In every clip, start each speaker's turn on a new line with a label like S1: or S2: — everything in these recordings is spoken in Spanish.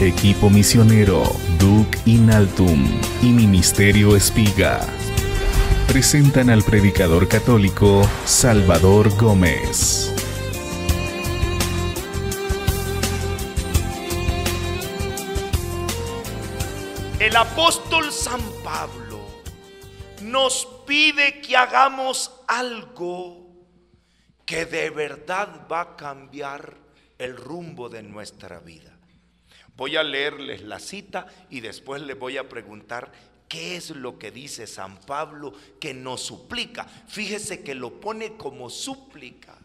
S1: Equipo Misionero Duc Inaltum y Ministerio Espiga presentan al predicador católico Salvador Gómez.
S2: El apóstol San Pablo nos pide que hagamos algo que de verdad va a cambiar el rumbo de nuestra vida. Voy a leerles la cita y después les voy a preguntar qué es lo que dice San Pablo que nos suplica. Fíjese que lo pone como súplica.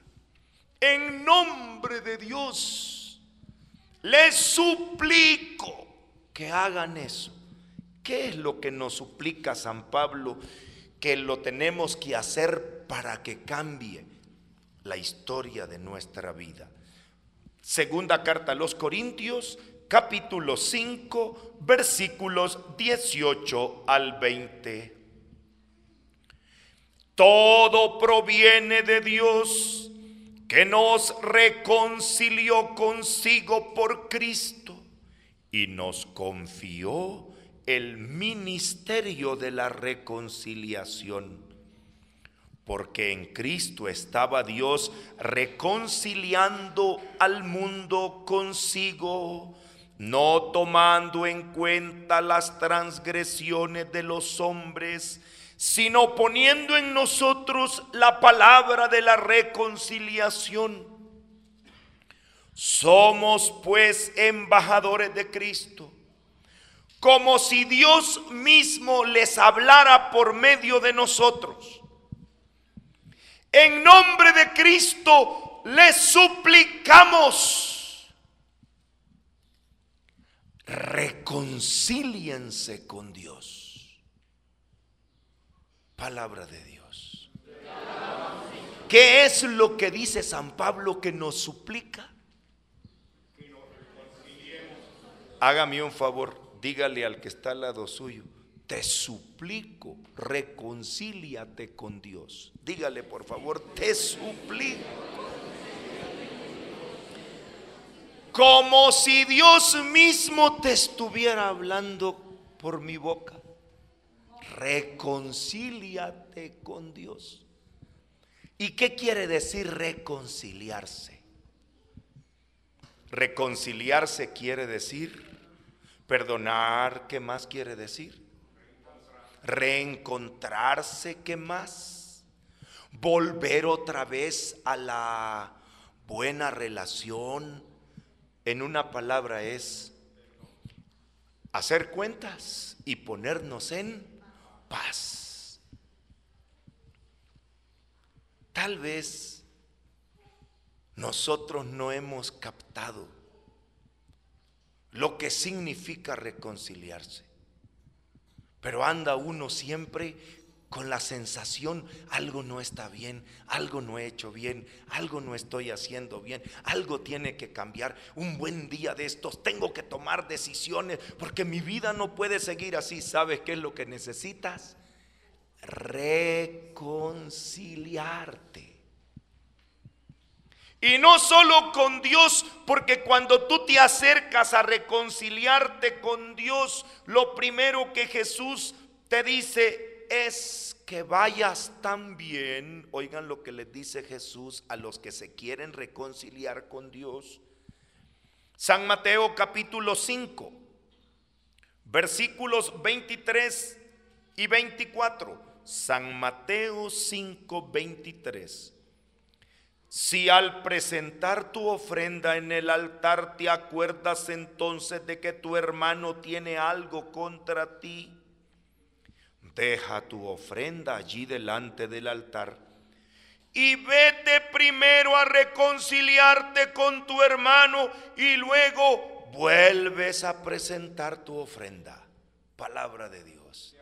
S2: En nombre de Dios, les suplico que hagan eso. ¿Qué es lo que nos suplica San Pablo que lo tenemos que hacer para que cambie la historia de nuestra vida? Segunda carta a los Corintios, capítulo 5, versículos 18 al 20. Todo proviene de Dios que nos reconcilió consigo por Cristo y nos confió el ministerio de la reconciliación porque en Cristo estaba Dios reconciliando al mundo consigo, no tomando en cuenta las transgresiones de los hombres, sino poniendo en nosotros la palabra de la reconciliación. Somos pues embajadores de Cristo, como si Dios mismo les hablara por medio de nosotros. En nombre de Cristo les suplicamos, reconcíliense con Dios. Palabra de Dios. ¿Qué es lo que dice San Pablo que nos suplica? Hágame un favor, dígale al que está al lado suyo te suplico, reconcíliate con Dios. Dígale por favor, te suplico. Como si Dios mismo te estuviera hablando por mi boca. Reconcíliate con Dios. ¿Y qué quiere decir reconciliarse? Reconciliarse quiere decir perdonar. ¿Qué más quiere decir? reencontrarse, ¿qué más? Volver otra vez a la buena relación. En una palabra es hacer cuentas y ponernos en paz. Tal vez nosotros no hemos captado lo que significa reconciliarse. Pero anda uno siempre con la sensación, algo no está bien, algo no he hecho bien, algo no estoy haciendo bien, algo tiene que cambiar. Un buen día de estos tengo que tomar decisiones porque mi vida no puede seguir así. ¿Sabes qué es lo que necesitas? Reconciliarte. Y no solo con Dios, porque cuando tú te acercas a reconciliarte con Dios, lo primero que Jesús te dice es que vayas también, oigan lo que les dice Jesús a los que se quieren reconciliar con Dios. San Mateo capítulo 5, versículos 23 y 24. San Mateo 5, 23. Si al presentar tu ofrenda en el altar te acuerdas entonces de que tu hermano tiene algo contra ti, deja tu ofrenda allí delante del altar y vete primero a reconciliarte con tu hermano y luego vuelves a presentar tu ofrenda. Palabra de Dios.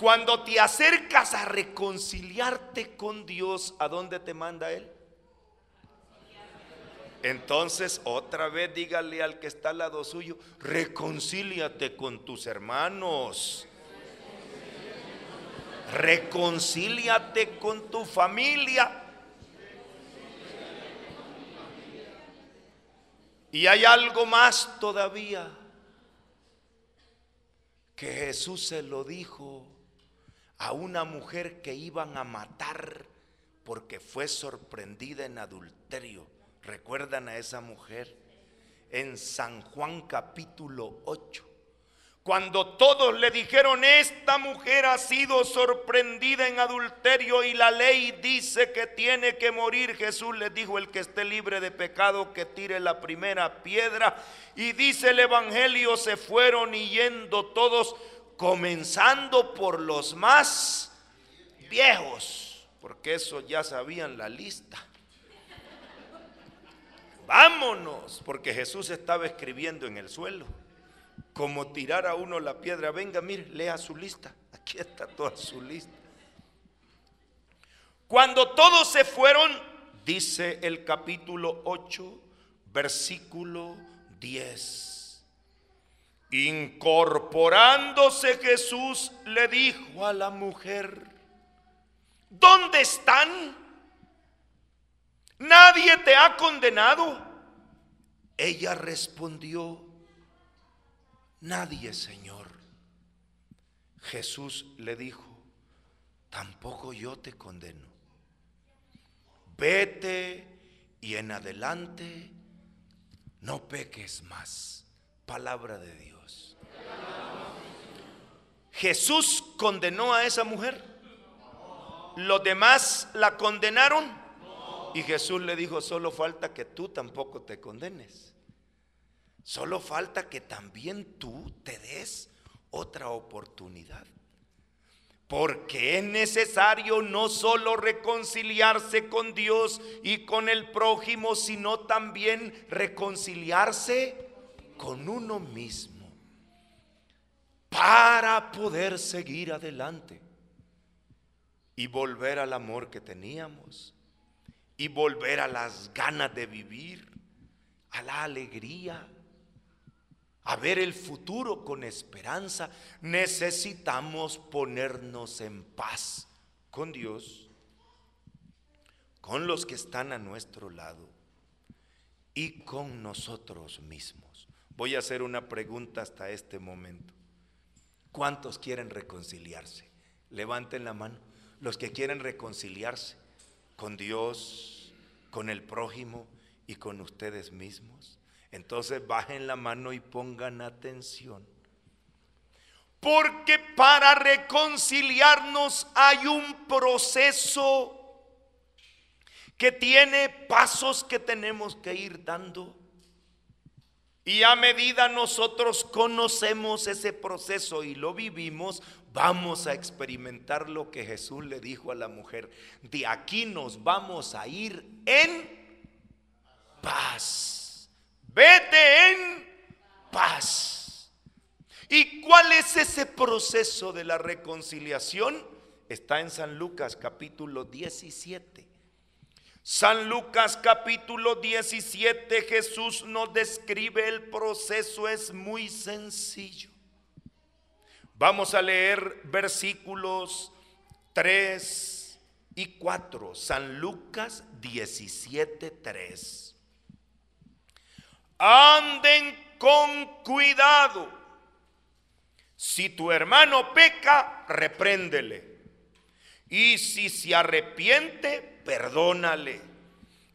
S2: Cuando te acercas a reconciliarte con Dios, ¿a dónde te manda Él? Entonces, otra vez dígale al que está al lado suyo, reconcíliate con tus hermanos. Reconcíliate con tu familia. Y hay algo más todavía que Jesús se lo dijo a una mujer que iban a matar porque fue sorprendida en adulterio. ¿Recuerdan a esa mujer? En San Juan capítulo 8. Cuando todos le dijeron, esta mujer ha sido sorprendida en adulterio y la ley dice que tiene que morir, Jesús les dijo, el que esté libre de pecado, que tire la primera piedra. Y dice el Evangelio, se fueron yendo todos, comenzando por los más viejos, porque eso ya sabían la lista. Vámonos, porque Jesús estaba escribiendo en el suelo como tirar a uno la piedra. Venga, mire, lea su lista. Aquí está toda su lista. Cuando todos se fueron, dice el capítulo 8, versículo 10. Incorporándose Jesús le dijo a la mujer, ¿dónde están? ¿Nadie te ha condenado? Ella respondió, Nadie, Señor. Jesús le dijo, tampoco yo te condeno. Vete y en adelante no peques más. Palabra de Dios. Jesús condenó a esa mujer. Los demás la condenaron. Y Jesús le dijo, solo falta que tú tampoco te condenes. Solo falta que también tú te des otra oportunidad. Porque es necesario no solo reconciliarse con Dios y con el prójimo, sino también reconciliarse con uno mismo para poder seguir adelante y volver al amor que teníamos y volver a las ganas de vivir, a la alegría a ver el futuro con esperanza, necesitamos ponernos en paz con Dios, con los que están a nuestro lado y con nosotros mismos. Voy a hacer una pregunta hasta este momento. ¿Cuántos quieren reconciliarse? Levanten la mano. Los que quieren reconciliarse con Dios, con el prójimo y con ustedes mismos. Entonces bajen la mano y pongan atención. Porque para reconciliarnos hay un proceso que tiene pasos que tenemos que ir dando. Y a medida nosotros conocemos ese proceso y lo vivimos, vamos a experimentar lo que Jesús le dijo a la mujer. De aquí nos vamos a ir en paz. Vete en paz. ¿Y cuál es ese proceso de la reconciliación? Está en San Lucas capítulo 17. San Lucas capítulo 17 Jesús nos describe el proceso, es muy sencillo. Vamos a leer versículos 3 y 4. San Lucas 17, 3 anden con cuidado. Si tu hermano peca, repréndele. Y si se arrepiente, perdónale.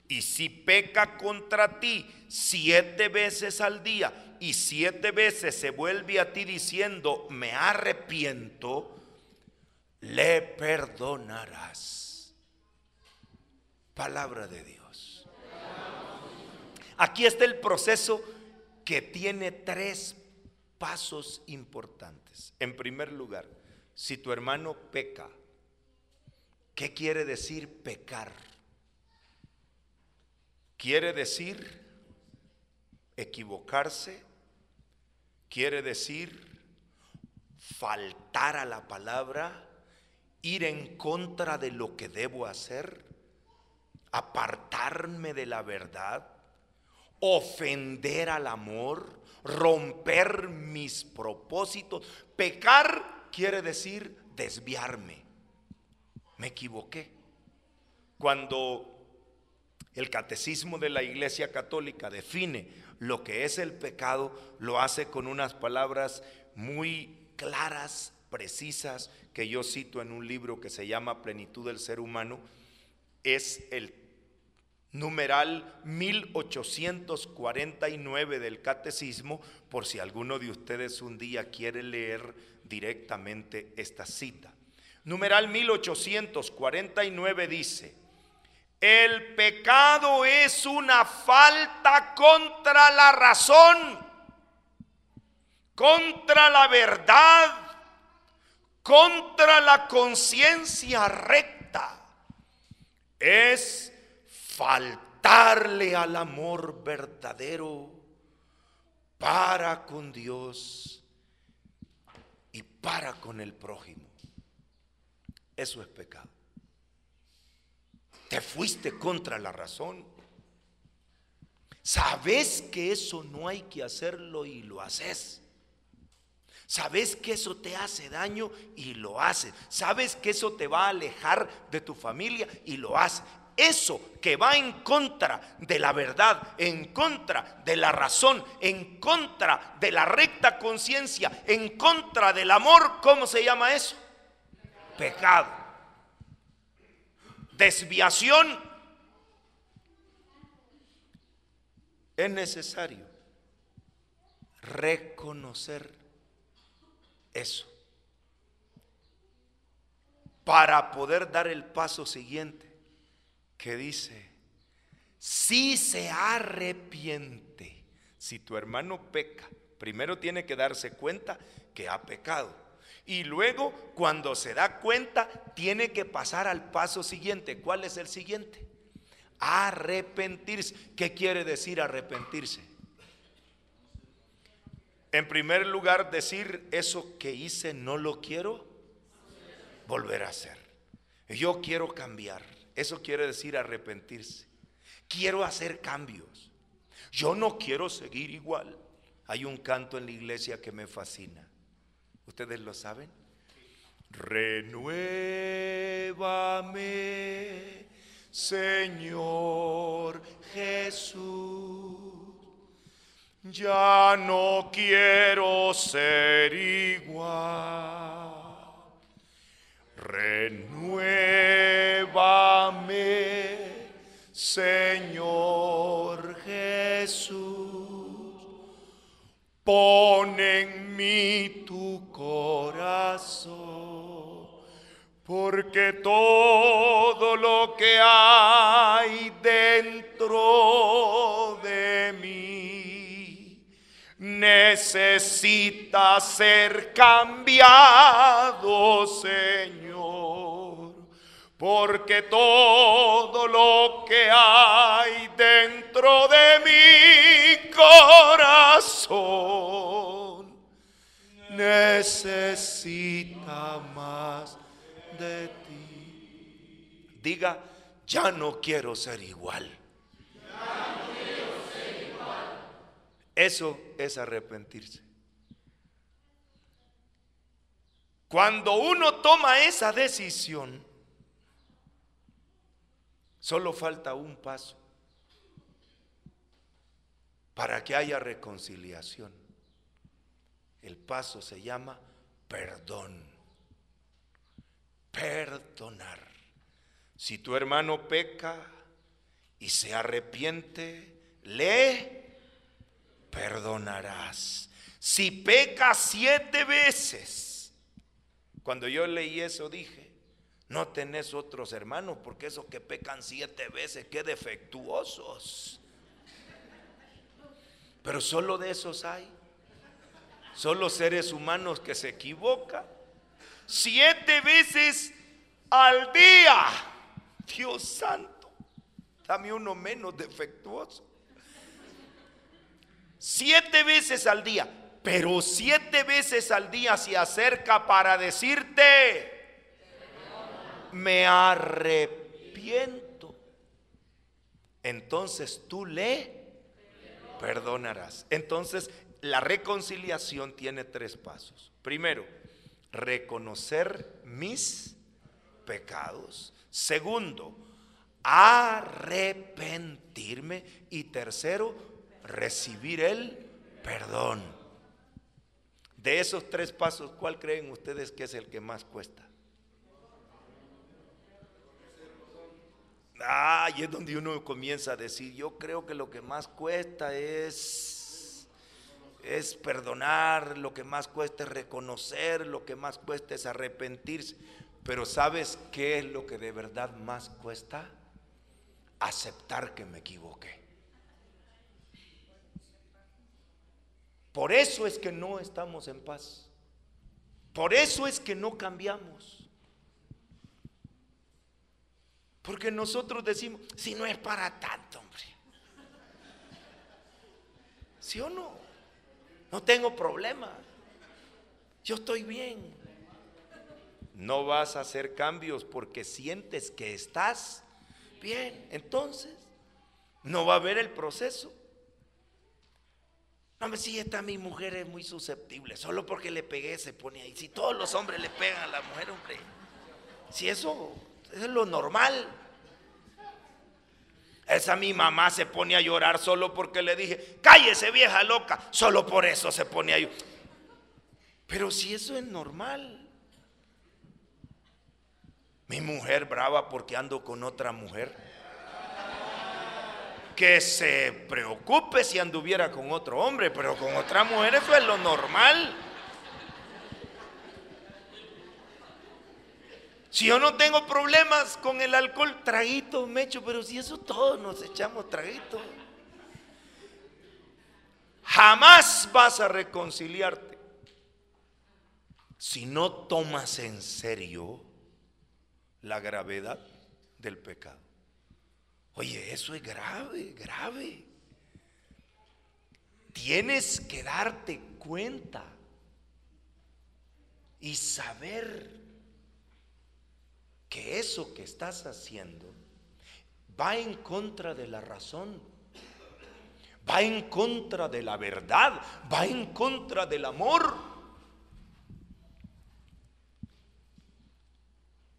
S2: Y si peca contra ti siete veces al día y siete veces se vuelve a ti diciendo, me arrepiento, le perdonarás. Palabra de Dios. Aquí está el proceso que tiene tres pasos importantes. En primer lugar, si tu hermano peca, ¿qué quiere decir pecar? Quiere decir equivocarse, quiere decir faltar a la palabra, ir en contra de lo que debo hacer, apartarme de la verdad, ofender al amor, romper mis propósitos. Pecar quiere decir desviarme. Me equivoqué. Cuando El catecismo de la Iglesia Católica define lo que es el pecado, lo hace con unas palabras muy claras, precisas, que yo cito en un libro que se llama Plenitud del Ser Humano. Es el numeral 1849 del catecismo, por si alguno de ustedes un día quiere leer directamente esta cita. Numeral 1849 dice, el pecado es una falta contra la razón, contra la verdad, contra la conciencia recta. Es faltarle al amor verdadero para con Dios y para con el prójimo. Eso es pecado. Te fuiste contra la razón. Sabes que eso no hay que hacerlo y lo haces. Sabes que eso te hace daño y lo haces. Sabes que eso te va a alejar de tu familia y lo haces. Eso que va en contra de la verdad, en contra de la razón, en contra de la recta conciencia, en contra del amor, ¿cómo se llama eso? Pecado desviación, es necesario reconocer eso para poder dar el paso siguiente que dice, si se arrepiente, si tu hermano peca, primero tiene que darse cuenta que ha pecado. Y luego, cuando se da cuenta, tiene que pasar al paso siguiente. ¿Cuál es el siguiente? Arrepentirse. ¿Qué quiere decir arrepentirse? En primer lugar, decir eso que hice no lo quiero volver a hacer. Yo quiero cambiar. Eso quiere decir arrepentirse. Quiero hacer cambios. Yo no quiero seguir igual. Hay un canto en la iglesia que me fascina. ¿Ustedes lo saben? Renuévame, Señor Jesús. Ya no quiero ser igual. Renuévame, Señor Jesús. Pon en mí tu corazón, porque todo lo que hay dentro de mí necesita ser cambiado, Señor, porque todo lo que hay dentro de mi corazón necesita más de ti. Diga, ya no quiero ser igual. Eso es arrepentirse. Cuando uno toma esa decisión, solo falta un paso para que haya reconciliación. El paso se llama perdón. Perdonar. Si tu hermano peca y se arrepiente, le perdonarás. Si peca siete veces, cuando yo leí eso dije, no tenés otros hermanos, porque esos que pecan siete veces, qué defectuosos. Pero solo de esos hay. Solo seres humanos que se equivocan. Siete veces al día. Dios santo. Dame uno menos defectuoso. Siete veces al día. Pero siete veces al día se acerca para decirte, me arrepiento. Entonces tú le perdonarás. Entonces, la reconciliación tiene tres pasos. Primero, reconocer mis pecados. Segundo, arrepentirme y tercero, recibir el perdón. De esos tres pasos, ¿cuál creen ustedes que es el que más cuesta? Ah, y es donde uno comienza a decir, yo creo que lo que más cuesta es, es perdonar, lo que más cuesta es reconocer, lo que más cuesta es arrepentirse. Pero ¿sabes qué es lo que de verdad más cuesta? Aceptar que me equivoqué. Por eso es que no estamos en paz. Por eso es que no cambiamos. Porque nosotros decimos, si no es para tanto, hombre. ¿Sí o no? No tengo problema. Yo estoy bien. No vas a hacer cambios porque sientes que estás bien. Entonces, no va a haber el proceso. No, si esta mi mujer es muy susceptible, solo porque le pegué se pone ahí. Si todos los hombres le pegan a la mujer, hombre. Si eso es lo normal. Esa mi mamá se pone a llorar solo porque le dije, cállese vieja loca, solo por eso se pone a llorar. Pero si eso es normal. Mi mujer brava porque ando con otra mujer. Que se preocupe si anduviera con otro hombre, pero con otra mujer eso es lo normal. Si yo no tengo problemas con el alcohol, traguito me echo, pero si eso todos nos echamos traguito. Jamás vas a reconciliarte si no tomas en serio la gravedad del pecado. Oye, eso es grave, grave. Tienes que darte cuenta y saber que eso que estás haciendo va en contra de la razón, va en contra de la verdad, va en contra del amor.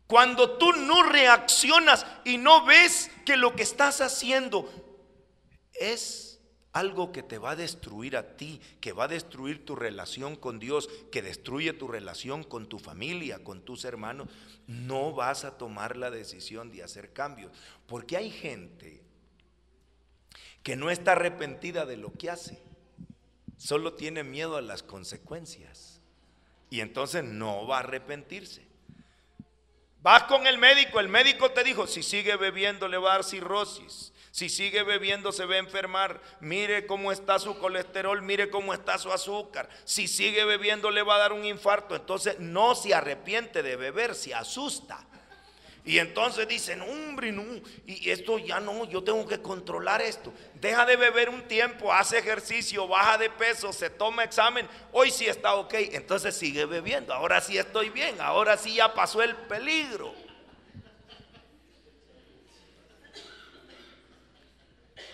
S2: Cuando tú no reaccionas y no ves que lo que estás haciendo es algo que te va a destruir a ti, que va a destruir tu relación con Dios, que destruye tu relación con tu familia, con tus hermanos, no vas a tomar la decisión de hacer cambios. Porque hay gente que no está arrepentida de lo que hace, solo tiene miedo a las consecuencias. Y entonces no va a arrepentirse. Vas con el médico, el médico te dijo, si sigue bebiendo le va a dar cirrosis. Si sigue bebiendo se va a enfermar. Mire cómo está su colesterol, mire cómo está su azúcar. Si sigue bebiendo le va a dar un infarto. Entonces no se arrepiente de beber, se asusta. Y entonces dicen, hombre, no, y esto ya no, yo tengo que controlar esto. Deja de beber un tiempo, hace ejercicio, baja de peso, se toma examen. Hoy sí está ok, entonces sigue bebiendo. Ahora sí estoy bien, ahora sí ya pasó el peligro.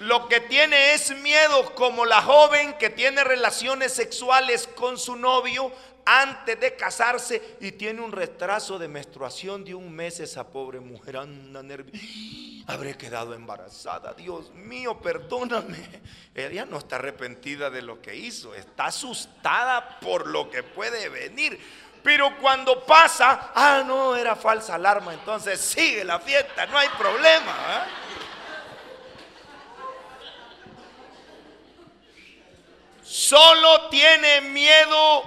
S2: Lo que tiene es miedo como la joven que tiene relaciones sexuales con su novio antes de casarse y tiene un retraso de menstruación de un mes. Esa pobre mujer anda nerviosa. Habré quedado embarazada. Dios mío, perdóname. Ella no está arrepentida de lo que hizo. Está asustada por lo que puede venir. Pero cuando pasa, ah, no, era falsa alarma. Entonces sigue la fiesta, no hay problema. ¿eh? Solo tiene miedo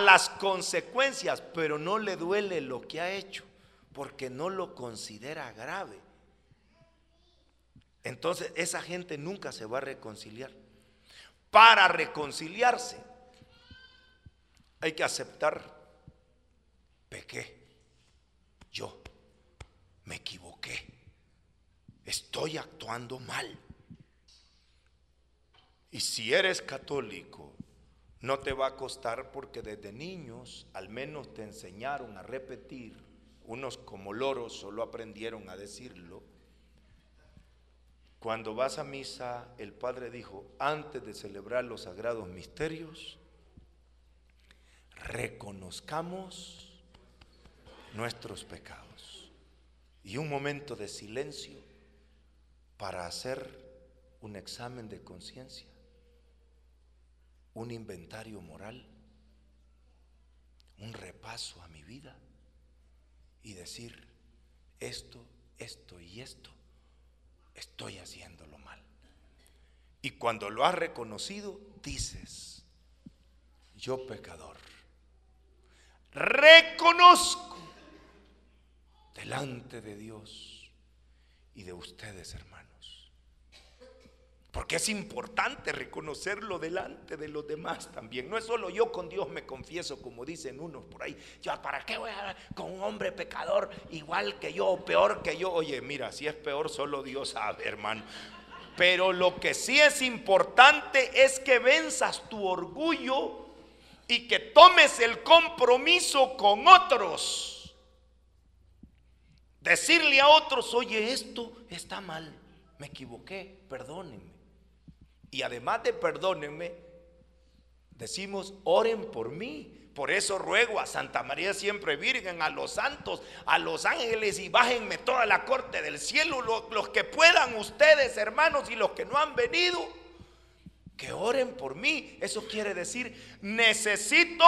S2: las consecuencias, pero no le duele lo que ha hecho, porque no lo considera grave. Entonces esa gente nunca se va a reconciliar. Para reconciliarse hay que aceptar, pequé, yo me equivoqué, estoy actuando mal. Y si eres católico, no te va a costar porque desde niños al menos te enseñaron a repetir, unos como loros solo aprendieron a decirlo. Cuando vas a misa, el Padre dijo, antes de celebrar los sagrados misterios, reconozcamos nuestros pecados. Y un momento de silencio para hacer un examen de conciencia, un inventario moral, un repaso a mi vida y decir, esto, esto y esto, estoy haciéndolo mal. Y cuando lo has reconocido, dices, yo pecador, reconozco delante de Dios y de ustedes, hermanos porque es importante reconocerlo delante de los demás también. No es solo yo con Dios me confieso, como dicen unos por ahí. Yo, ¿para qué voy a con un hombre pecador igual que yo o peor que yo? Oye, mira, si es peor, solo Dios sabe, hermano. Pero lo que sí es importante es que venzas tu orgullo y que tomes el compromiso con otros. Decirle a otros, oye, esto está mal, me equivoqué, perdónenme. Y además de perdónenme, decimos, oren por mí. Por eso ruego a Santa María siempre Virgen, a los santos, a los ángeles y bájenme toda la corte del cielo, los, los que puedan ustedes, hermanos, y los que no han venido, que oren por mí. Eso quiere decir, necesito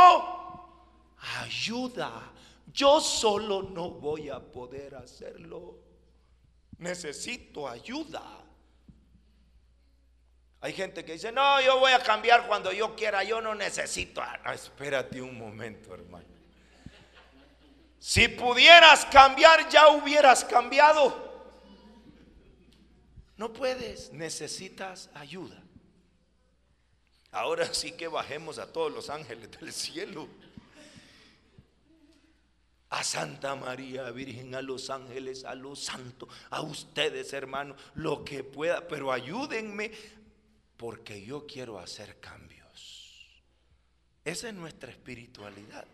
S2: ayuda. Yo solo no voy a poder hacerlo. Necesito ayuda. Hay gente que dice, no, yo voy a cambiar cuando yo quiera, yo no necesito. Ah, espérate un momento, hermano. Si pudieras cambiar, ya hubieras cambiado. No puedes, necesitas ayuda. Ahora sí que bajemos a todos los ángeles del cielo. A Santa María Virgen, a los ángeles, a los santos, a ustedes hermanos, lo que pueda, pero ayúdenme porque yo quiero hacer cambios. Esa es nuestra espiritualidad.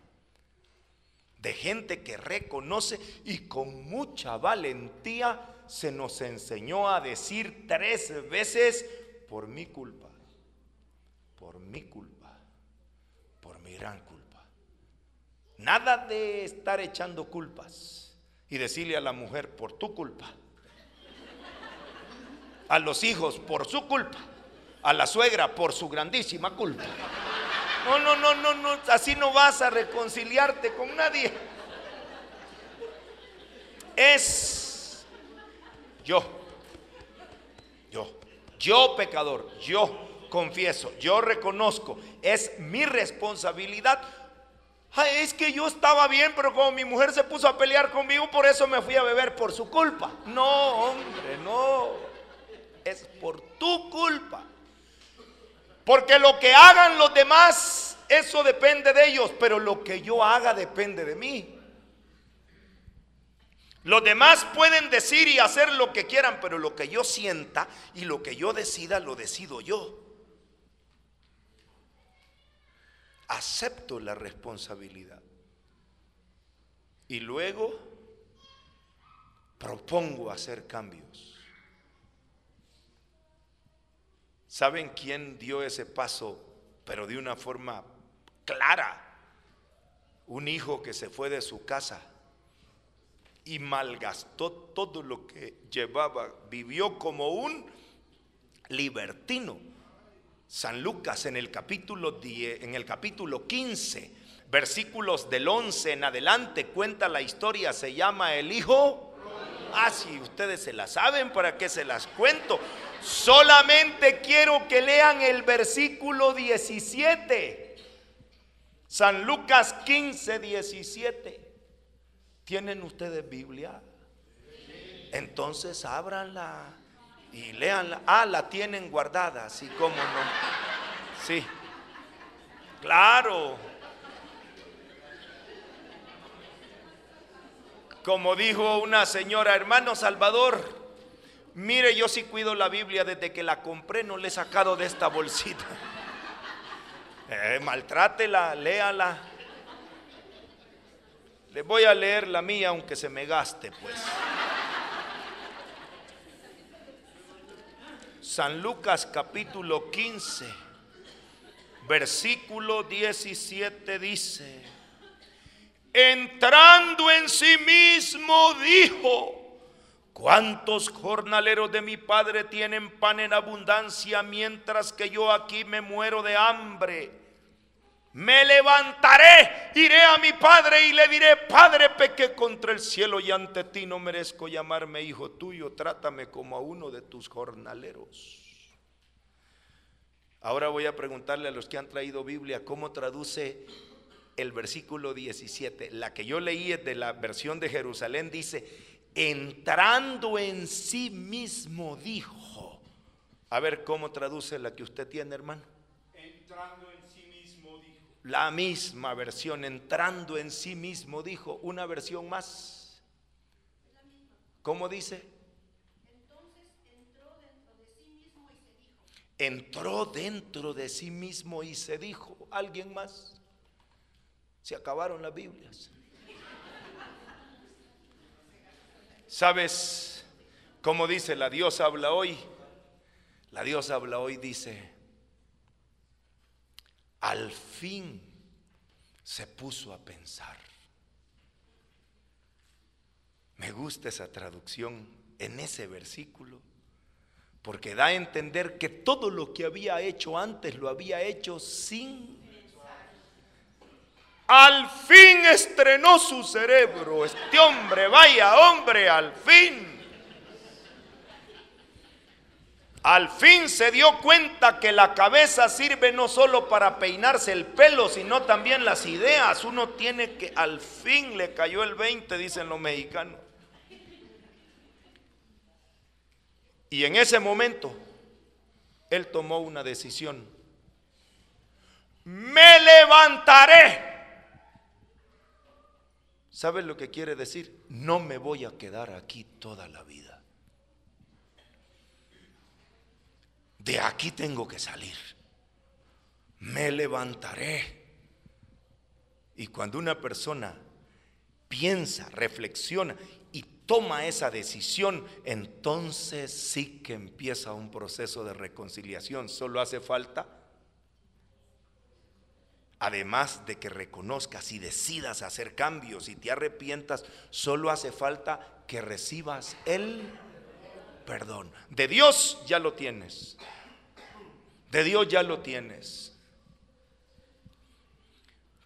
S2: De gente que reconoce y con mucha valentía se nos enseñó a decir tres veces, por mi culpa, por mi culpa, por mi gran culpa. Nada de estar echando culpas y decirle a la mujer, por tu culpa. A los hijos, por su culpa a la suegra por su grandísima culpa. No, no, no, no, no, así no vas a reconciliarte con nadie. Es yo, yo, yo pecador, yo confieso, yo reconozco, es mi responsabilidad. es que yo estaba bien, pero como mi mujer se puso a pelear conmigo, por eso me fui a beber por su culpa. No, hombre, no. Es por tu culpa. Porque lo que hagan los demás, eso depende de ellos, pero lo que yo haga depende de mí. Los demás pueden decir y hacer lo que quieran, pero lo que yo sienta y lo que yo decida, lo decido yo. Acepto la responsabilidad. Y luego propongo hacer cambios. ¿Saben quién dio ese paso, pero de una forma clara? Un hijo que se fue de su casa y malgastó todo lo que llevaba, vivió como un libertino. San Lucas en el capítulo 10, en el capítulo 15, versículos del 11 en adelante cuenta la historia, se llama el hijo. Ah, si ustedes se la saben, ¿para qué se las cuento? Solamente quiero que lean el versículo 17. San Lucas 15, 17. ¿Tienen ustedes Biblia? Entonces ábranla y leanla. Ah, la tienen guardada, así como no. Sí. Claro. Como dijo una señora, hermano Salvador, Mire, yo sí cuido la Biblia desde que la compré, no le he sacado de esta bolsita. Eh, maltrátela, léala. Le voy a leer la mía aunque se me gaste, pues. San Lucas capítulo 15, versículo 17 dice, entrando en sí mismo dijo, ¿Cuántos jornaleros de mi padre tienen pan en abundancia mientras que yo aquí me muero de hambre? Me levantaré, iré a mi padre y le diré, Padre, pequé contra el cielo y ante ti no merezco llamarme hijo tuyo, trátame como a uno de tus jornaleros. Ahora voy a preguntarle a los que han traído Biblia cómo traduce el versículo 17. La que yo leí de la versión de Jerusalén, dice, entrando en sí mismo dijo. A ver cómo traduce la que usted tiene, hermano. Entrando la misma versión, entrando en sí mismo, dijo, una versión más. ¿Cómo dice? entró dentro de sí mismo y se dijo. ¿Alguien más? Se acabaron las Biblias. ¿Sabes cómo dice la Dios habla hoy? La Dios habla hoy dice, al fin se puso a pensar. Me gusta esa traducción en ese versículo, porque da a entender que todo lo que había hecho antes lo había hecho sin... Al fin estrenó su cerebro, este hombre, vaya hombre, al fin. Al fin se dio cuenta que la cabeza sirve no solo para peinarse el pelo, sino también las ideas. Uno tiene que, al fin le cayó el 20, dicen los mexicanos. Y en ese momento, él tomó una decisión. Me levantaré. ¿Sabes lo que quiere decir? No me voy a quedar aquí toda la vida. de aquí tengo que salir. Me levantaré. Y cuando una persona piensa, reflexiona y toma esa decisión, entonces sí que empieza un proceso de reconciliación. Solo hace falta, además de que reconozcas y decidas hacer cambios y te arrepientas, solo hace falta que recibas el perdón. De Dios ya lo tienes. De Dios ya lo tienes.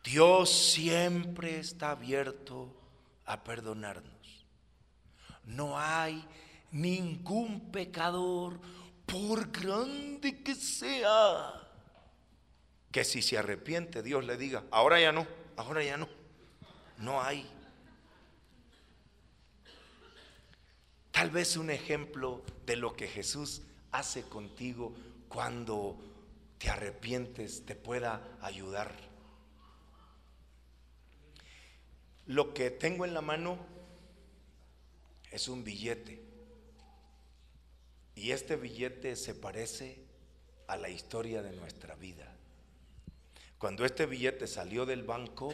S2: Dios siempre está abierto a perdonarnos. No hay ningún pecador, por grande que sea, que si se arrepiente Dios le diga, ahora ya no, ahora ya no. No hay. Tal vez un ejemplo de lo que Jesús hace contigo cuando te arrepientes te pueda ayudar. Lo que tengo en la mano es un billete. Y este billete se parece a la historia de nuestra vida. Cuando este billete salió del banco,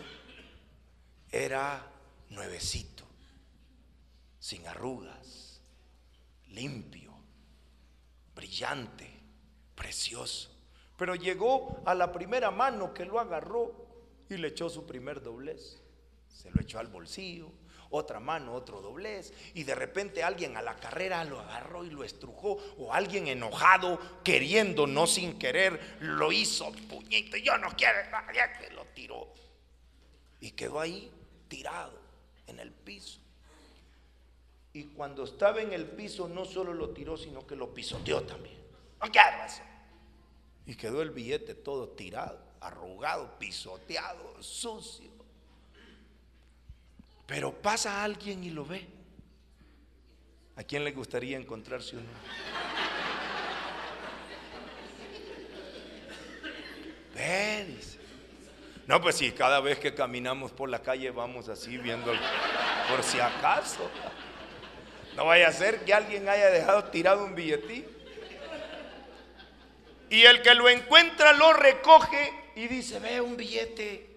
S2: era nuevecito, sin arrugas, limpio, brillante precioso. Pero llegó a la primera mano que lo agarró y le echó su primer doblez. Se lo echó al bolsillo, otra mano, otro doblez, y de repente alguien a la carrera lo agarró y lo estrujó, o alguien enojado, queriendo, no sin querer, lo hizo puñito, yo no quiero, que lo tiró. Y quedó ahí tirado en el piso. Y cuando estaba en el piso, no solo lo tiró, sino que lo pisoteó también. No quiero eso. Y quedó el billete todo tirado, arrugado, pisoteado, sucio. Pero pasa alguien y lo ve. ¿A quién le gustaría encontrarse uno? Ve, dice. No, pues si cada vez que caminamos por la calle vamos así viendo por si acaso. No vaya a ser que alguien haya dejado tirado un billetito. Y el que lo encuentra lo recoge y dice, ve un billete.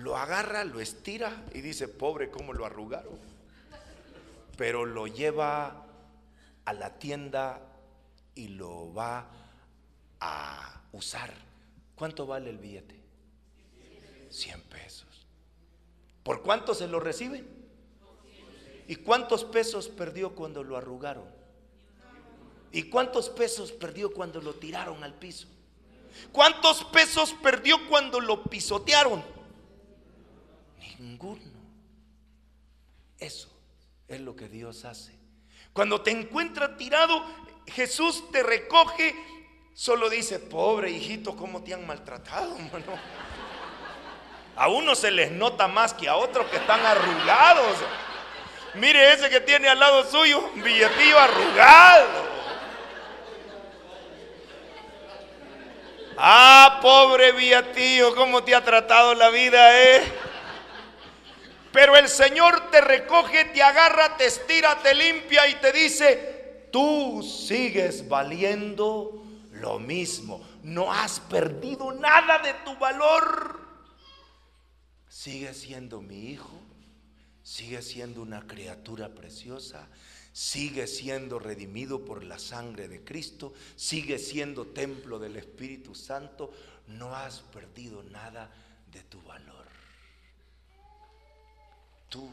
S2: Lo agarra, lo estira y dice, pobre, ¿cómo lo arrugaron? Pero lo lleva a la tienda y lo va a usar. ¿Cuánto vale el billete? 100 pesos. ¿Por cuánto se lo reciben? ¿Y cuántos pesos perdió cuando lo arrugaron? ¿Y cuántos pesos perdió cuando lo tiraron al piso? ¿Cuántos pesos perdió cuando lo pisotearon? Ninguno. Eso es lo que Dios hace. Cuando te encuentra tirado, Jesús te recoge, solo dice, pobre hijito, ¿cómo te han maltratado, A uno se les nota más que a otros que están arrugados. Mire ese que tiene al lado suyo, un billetillo arrugado. Ah, pobre Viatío, cómo te ha tratado la vida, eh. Pero el Señor te recoge, te agarra, te estira, te limpia y te dice, tú sigues valiendo lo mismo. No has perdido nada de tu valor. Sigues siendo mi hijo, sigues siendo una criatura preciosa, sigue siendo redimido por la sangre de Cristo, sigue siendo templo del Espíritu Santo, no has perdido nada de tu valor. Tú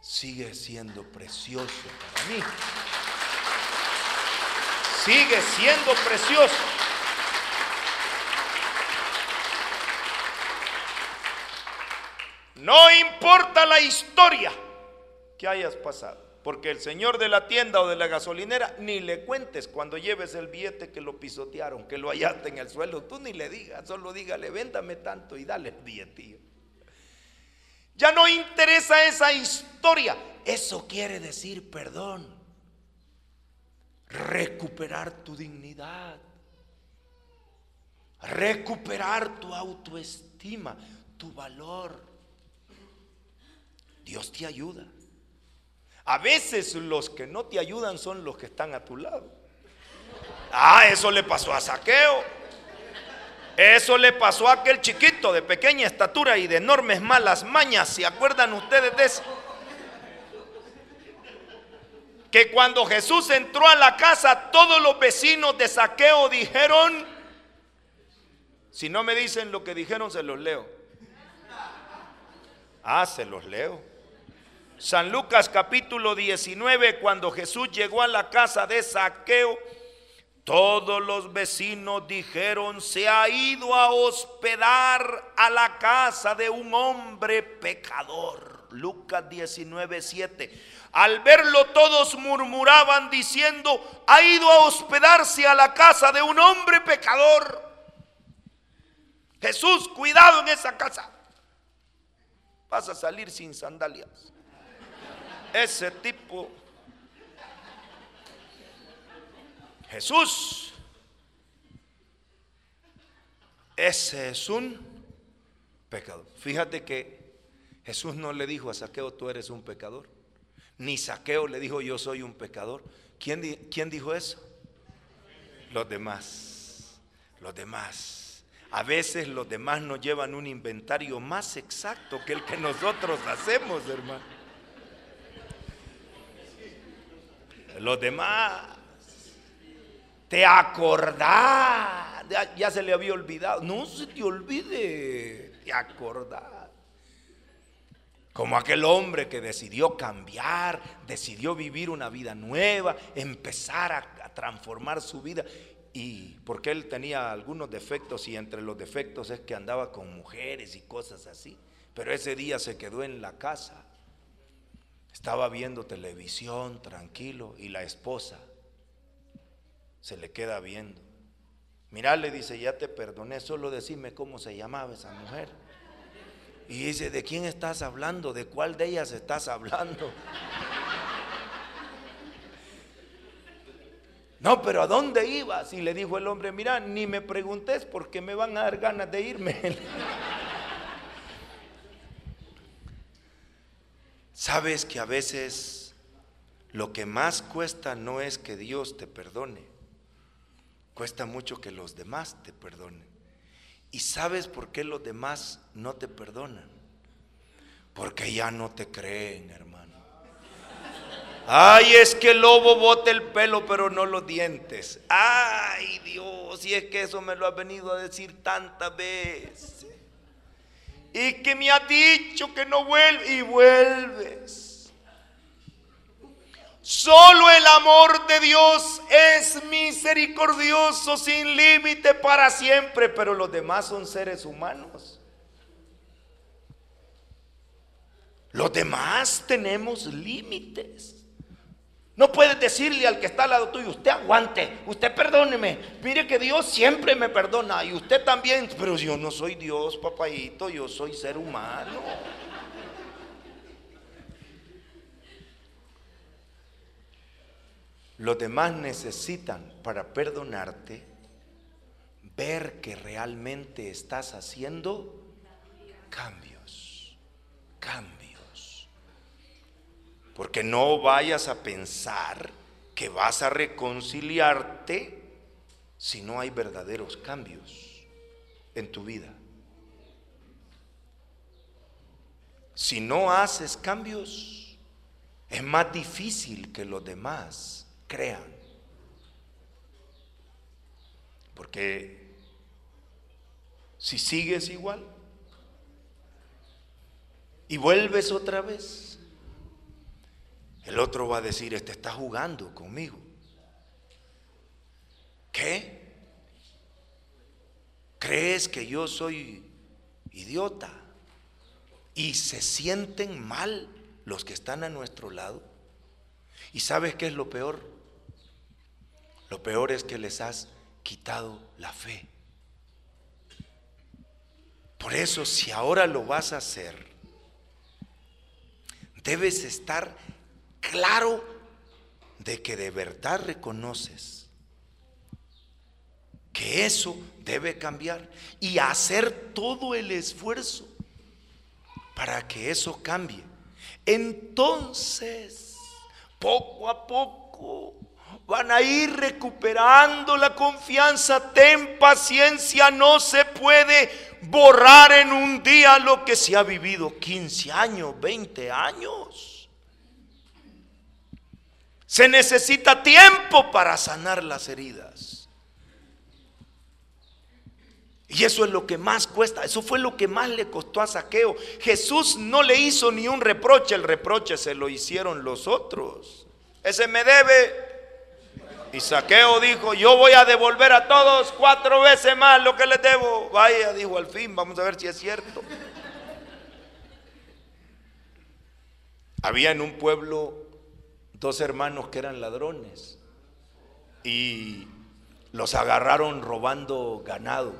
S2: sigues siendo precioso para mí. Sigue siendo precioso. No importa la historia que hayas pasado. Porque el señor de la tienda o de la gasolinera, ni le cuentes cuando lleves el billete que lo pisotearon, que lo hallaste en el suelo. Tú ni le digas, solo dígale, véndame tanto y dale el billetillo. Ya no interesa esa historia. Eso quiere decir perdón. Recuperar tu dignidad. Recuperar tu autoestima, tu valor. Dios te ayuda. A veces los que no te ayudan son los que están a tu lado. Ah, eso le pasó a Saqueo. Eso le pasó a aquel chiquito de pequeña estatura y de enormes malas mañas. ¿Se acuerdan ustedes de eso? Que cuando Jesús entró a la casa, todos los vecinos de Saqueo dijeron, si no me dicen lo que dijeron, se los leo. Ah, se los leo. San Lucas capítulo 19, cuando Jesús llegó a la casa de Saqueo, todos los vecinos dijeron, se ha ido a hospedar a la casa de un hombre pecador. Lucas 19, 7. Al verlo todos murmuraban diciendo, ha ido a hospedarse a la casa de un hombre pecador. Jesús, cuidado en esa casa. Vas a salir sin sandalias ese tipo. Jesús, ese es un pecador. Fíjate que Jesús no le dijo a Saqueo, tú eres un pecador. Ni Saqueo le dijo, yo soy un pecador. ¿Quién, quién dijo eso? Los demás. Los demás. A veces los demás nos llevan un inventario más exacto que el que nosotros hacemos, hermano. los demás. Te acordás. Ya, se le había olvidado. No se te olvide. Te acordás. Como aquel hombre que decidió cambiar, decidió vivir una vida nueva, empezar a, transformar su vida. Y porque él tenía algunos defectos y entre los defectos es que andaba con mujeres y cosas así. Pero ese día se quedó en la casa estaba viendo televisión tranquilo y la esposa se le queda viendo. Mirá, le dice, ya te perdoné, solo decime cómo se llamaba esa mujer. Y dice, ¿de quién estás hablando? ¿De cuál de ellas estás hablando? No, pero ¿a dónde ibas? Y le dijo el hombre, mira, ni me preguntes porque me van a dar ganas de irme. Sabes que a veces lo que más cuesta no es que Dios te perdone, cuesta mucho que los demás te perdonen. ¿Y sabes por qué los demás no te perdonan? Porque ya no te creen, hermano. Ay, es que el lobo bote el pelo, pero no los dientes. Ay, Dios, y es que eso me lo has venido a decir tantas veces y que me ha dicho que no vuelve y vuelves. Solo el amor de Dios es misericordioso, sin límite para siempre, pero los demás son seres humanos. Los demás tenemos límites. No puedes decirle al que está al lado tuyo, usted aguante, usted perdóneme. Mire que Dios siempre me perdona y usted también. Pero yo no soy Dios, papayito, yo soy ser humano. Los demás necesitan para perdonarte ver que realmente estás haciendo cambios, cambios. Porque no vayas a pensar que vas a reconciliarte si no hay verdaderos cambios en tu vida. Si no haces cambios, es más difícil que los demás crean. Porque si sigues igual y vuelves otra vez, el otro va a decir, este está jugando conmigo. ¿Qué? ¿Crees que yo soy idiota? Y se sienten mal los que están a nuestro lado. ¿Y sabes qué es lo peor? Lo peor es que les has quitado la fe. Por eso, si ahora lo vas a hacer, debes estar claro de que de verdad reconoces que eso debe cambiar y hacer todo el esfuerzo para que eso cambie. Entonces, poco a poco van a ir recuperando la confianza. Ten paciencia, no se puede borrar en un día lo que se ha vivido 15 años, 20 años. Se necesita tiempo para sanar las heridas. Y eso es lo que más cuesta, eso fue lo que más le costó a Saqueo. Jesús no le hizo ni un reproche, el reproche se lo hicieron los otros. Ese me debe. Y Saqueo dijo, yo voy a devolver a todos cuatro veces más lo que les debo. Vaya, dijo al fin, vamos a ver si es cierto. Había en un pueblo dos hermanos que eran ladrones y los agarraron robando ganado.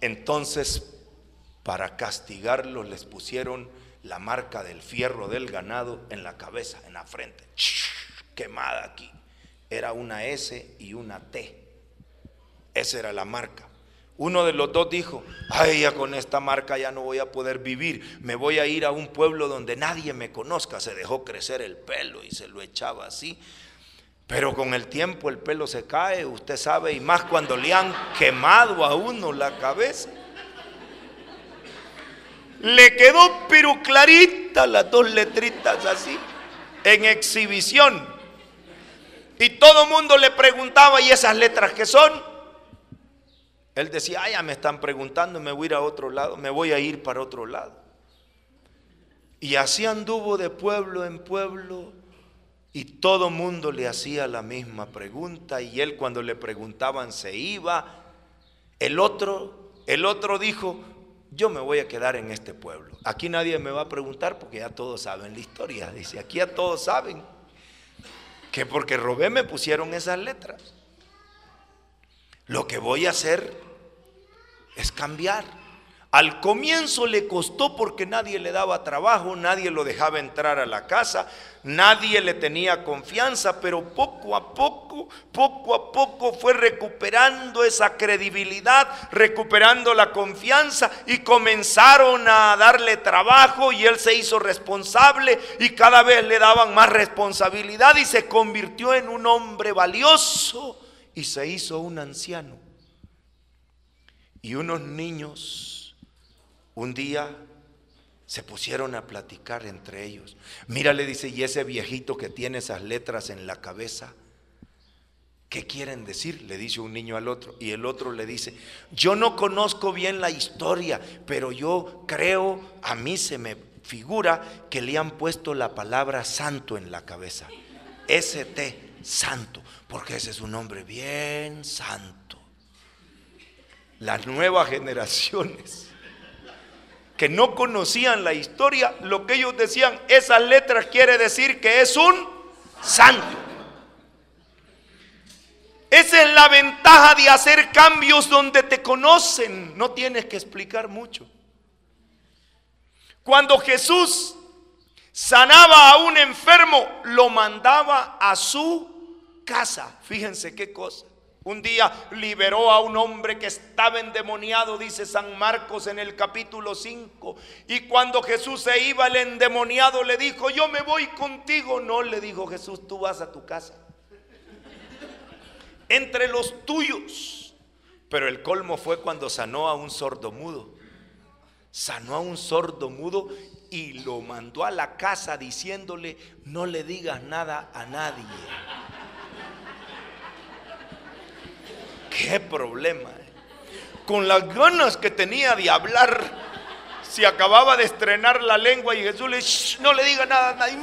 S2: Entonces, para castigarlos, les pusieron la marca del fierro del ganado en la cabeza, en la frente, quemada aquí. Era una S y una T. Esa era la marca. Uno de los dos dijo, ay, ya con esta marca ya no voy a poder vivir, me voy a ir a un pueblo donde nadie me conozca. Se dejó crecer el pelo y se lo echaba así. Pero con el tiempo el pelo se cae, usted sabe, y más cuando le han quemado a uno la cabeza. Le quedó pero clarita las dos letritas así, en exhibición. Y todo el mundo le preguntaba, ¿y esas letras qué son? Él decía, ah, ya me están preguntando, me voy a ir a otro lado, me voy a ir para otro lado. Y así anduvo de pueblo en pueblo y todo mundo le hacía la misma pregunta y él cuando le preguntaban se iba. El otro, el otro dijo, yo me voy a quedar en este pueblo. Aquí nadie me va a preguntar porque ya todos saben la historia. Dice, aquí ya todos saben que porque robé me pusieron esas letras. Lo que voy a hacer es cambiar. Al comienzo le costó porque nadie le daba trabajo, nadie lo dejaba entrar a la casa, nadie le tenía confianza, pero poco a poco, poco a poco fue recuperando esa credibilidad, recuperando la confianza y comenzaron a darle trabajo y él se hizo responsable y cada vez le daban más responsabilidad y se convirtió en un hombre valioso y se hizo un anciano. Y unos niños un día se pusieron a platicar entre ellos. Mira, le dice, y ese viejito que tiene esas letras en la cabeza, ¿qué quieren decir? Le dice un niño al otro. Y el otro le dice, yo no conozco bien la historia, pero yo creo, a mí se me figura que le han puesto la palabra santo en la cabeza. ST, santo, porque ese es un nombre bien santo. Las nuevas generaciones que no conocían la historia, lo que ellos decían, esa letra quiere decir que es un santo. Esa es la ventaja de hacer cambios donde te conocen. No tienes que explicar mucho. Cuando Jesús sanaba a un enfermo, lo mandaba a su casa. Fíjense qué cosa. Un día liberó a un hombre que estaba endemoniado, dice San Marcos en el capítulo 5. Y cuando Jesús se iba, el endemoniado le dijo, yo me voy contigo. No, le dijo Jesús, tú vas a tu casa entre los tuyos. Pero el colmo fue cuando sanó a un sordo mudo. Sanó a un sordo mudo y lo mandó a la casa diciéndole, no le digas nada a nadie. Qué problema. Eh. Con las ganas que tenía de hablar, se acababa de estrenar la lengua y Jesús le, no le diga nada a nadie.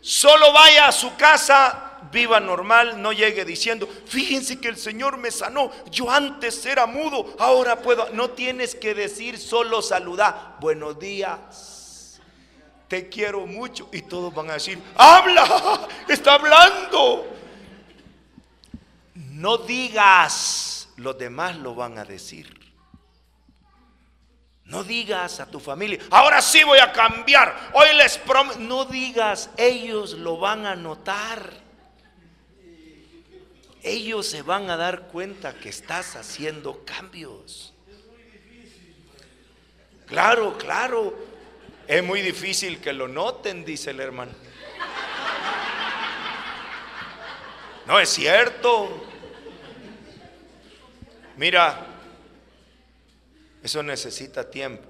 S2: Solo vaya a su casa, viva normal, no llegue diciendo, fíjense que el Señor me sanó, yo antes era mudo, ahora puedo. No tienes que decir solo saludar, buenos días, te quiero mucho. Y todos van a decir, habla, está hablando. No digas, los demás lo van a decir. No digas a tu familia, ahora sí voy a cambiar. Hoy les prometo. No digas, ellos lo van a notar. Ellos se van a dar cuenta que estás haciendo cambios. Claro, claro. Es muy difícil que lo noten, dice el hermano. No es cierto. Mira, eso necesita tiempo.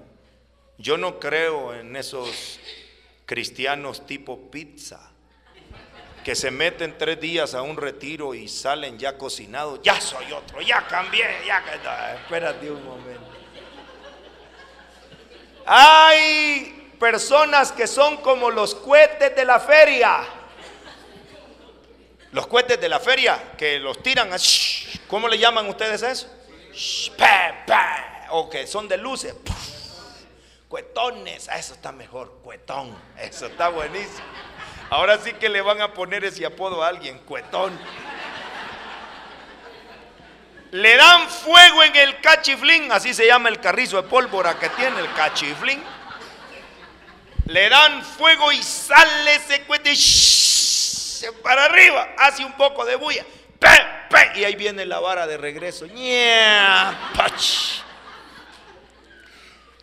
S2: Yo no creo en esos cristianos tipo pizza que se meten tres días a un retiro y salen ya cocinados. Ya soy otro, ya cambié, ya. espérate un momento. Hay personas que son como los cohetes de la feria. Los cohetes de la feria que los tiran. ¿Cómo le llaman ustedes a eso? o que son de luces. Cuetones, eso está mejor, cuetón, eso está buenísimo. Ahora sí que le van a poner ese apodo a alguien, cuetón. Le dan fuego en el cachiflín, así se llama el carrizo de pólvora que tiene el cachiflín. Le dan fuego y sale ese cuete para arriba, hace un poco de bulla. Y ahí viene la vara de regreso.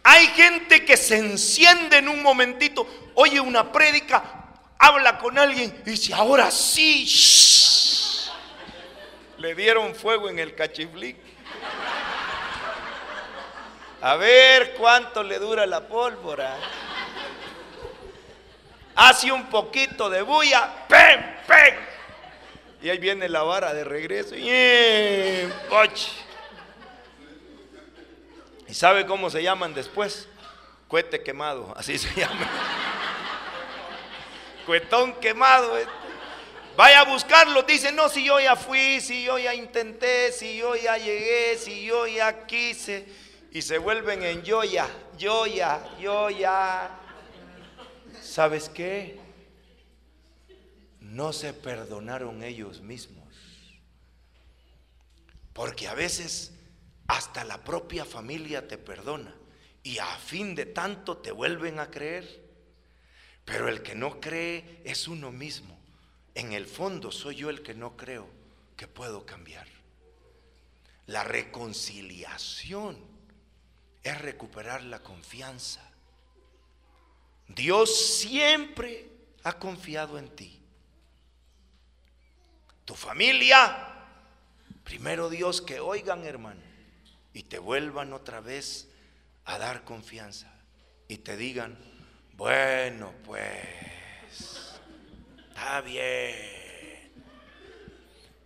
S2: Hay gente que se enciende en un momentito, oye una prédica, habla con alguien y dice, ahora sí. Le dieron fuego en el cachiflic. A ver cuánto le dura la pólvora. Hace un poquito de bulla, ¡pem, pem! Y ahí viene la vara de regreso. ¡Y, ¿Y sabe cómo se llaman después? Cuete quemado, así se llama. Cuetón quemado. Este. Vaya a buscarlo. Dice, no, si yo ya fui, si yo ya intenté, si yo ya llegué, si yo ya quise. Y se vuelven en yo ya, yo ya, yo ya. ¿Sabes qué? No se perdonaron ellos mismos. Porque a veces hasta la propia familia te perdona y a fin de tanto te vuelven a creer. Pero el que no cree es uno mismo. En el fondo soy yo el que no creo que puedo cambiar. La reconciliación es recuperar la confianza. Dios siempre ha confiado en ti. Tu familia, primero Dios que oigan hermano y te vuelvan otra vez a dar confianza y te digan, bueno, pues, está bien.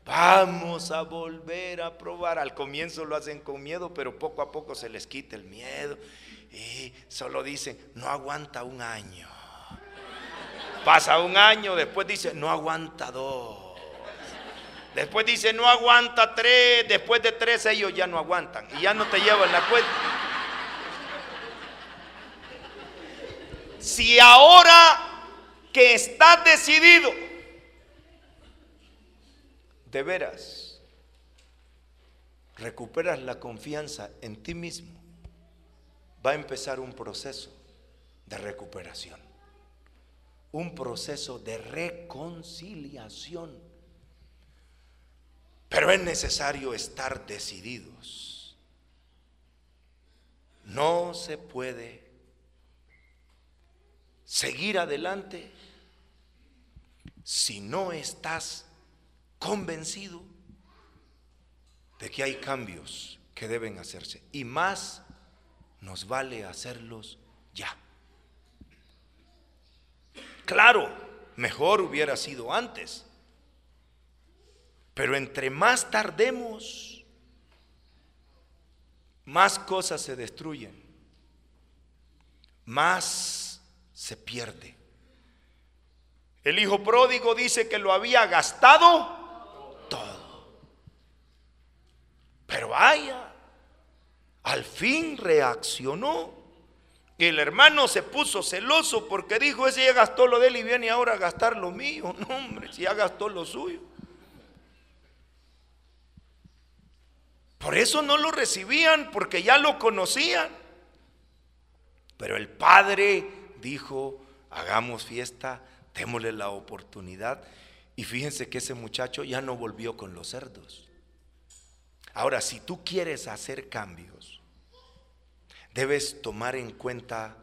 S2: Vamos a volver a probar. Al comienzo lo hacen con miedo, pero poco a poco se les quita el miedo. Y solo dicen, no aguanta un año. Pasa un año, después dice, no aguanta dos. Después dice, no aguanta tres. Después de tres ellos ya no aguantan. Y ya no te llevan la cuenta. Si ahora que estás decidido, de veras, recuperas la confianza en ti mismo, va a empezar un proceso de recuperación, un proceso de reconciliación. Pero es necesario estar decididos. No se puede seguir adelante si no estás convencido de que hay cambios que deben hacerse. Y más nos vale hacerlos ya. Claro, mejor hubiera sido antes. Pero entre más tardemos, más cosas se destruyen, más se pierde. El hijo pródigo dice que lo había gastado Pero vaya, al fin reaccionó. El hermano se puso celoso porque dijo, ese ya gastó lo de él y viene ahora a gastar lo mío. No, hombre, si ya gastó lo suyo. Por eso no lo recibían, porque ya lo conocían. Pero el padre dijo, hagamos fiesta, démosle la oportunidad. Y fíjense que ese muchacho ya no volvió con los cerdos. Ahora, si tú quieres hacer cambios, debes tomar en cuenta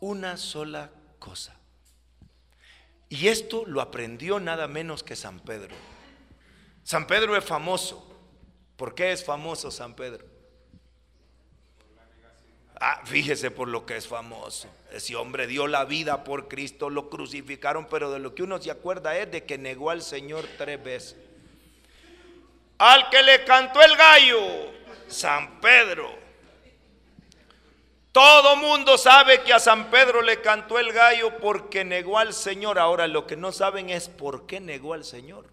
S2: una sola cosa. Y esto lo aprendió nada menos que San Pedro. San Pedro es famoso. ¿Por qué es famoso San Pedro? Ah, fíjese por lo que es famoso. Ese hombre dio la vida por Cristo, lo crucificaron, pero de lo que uno se acuerda es de que negó al Señor tres veces. Al que le cantó el gallo, San Pedro. Todo mundo sabe que a San Pedro le cantó el gallo porque negó al Señor. Ahora lo que no saben es por qué negó al Señor.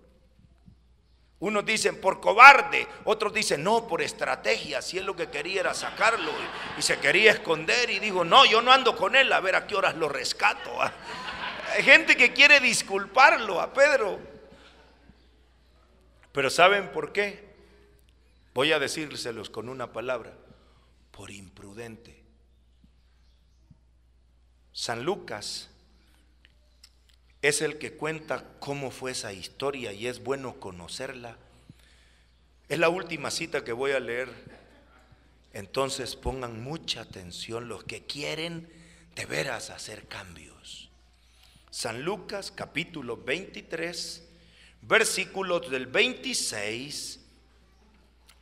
S2: Unos dicen por cobarde, otros dicen no, por estrategia, si él lo que quería era sacarlo y, se quería esconder y dijo, no, yo no ando con él, a ver a qué horas lo rescato. Hay gente que quiere disculparlo a Pedro. Pero ¿saben por qué? Voy a decírselos con una palabra, por imprudente. San Lucas es el que cuenta cómo fue esa historia y es bueno conocerla. Es la última cita que voy a leer. Entonces pongan mucha atención los que quieren de veras hacer cambios. San Lucas capítulo 23 versículos del 26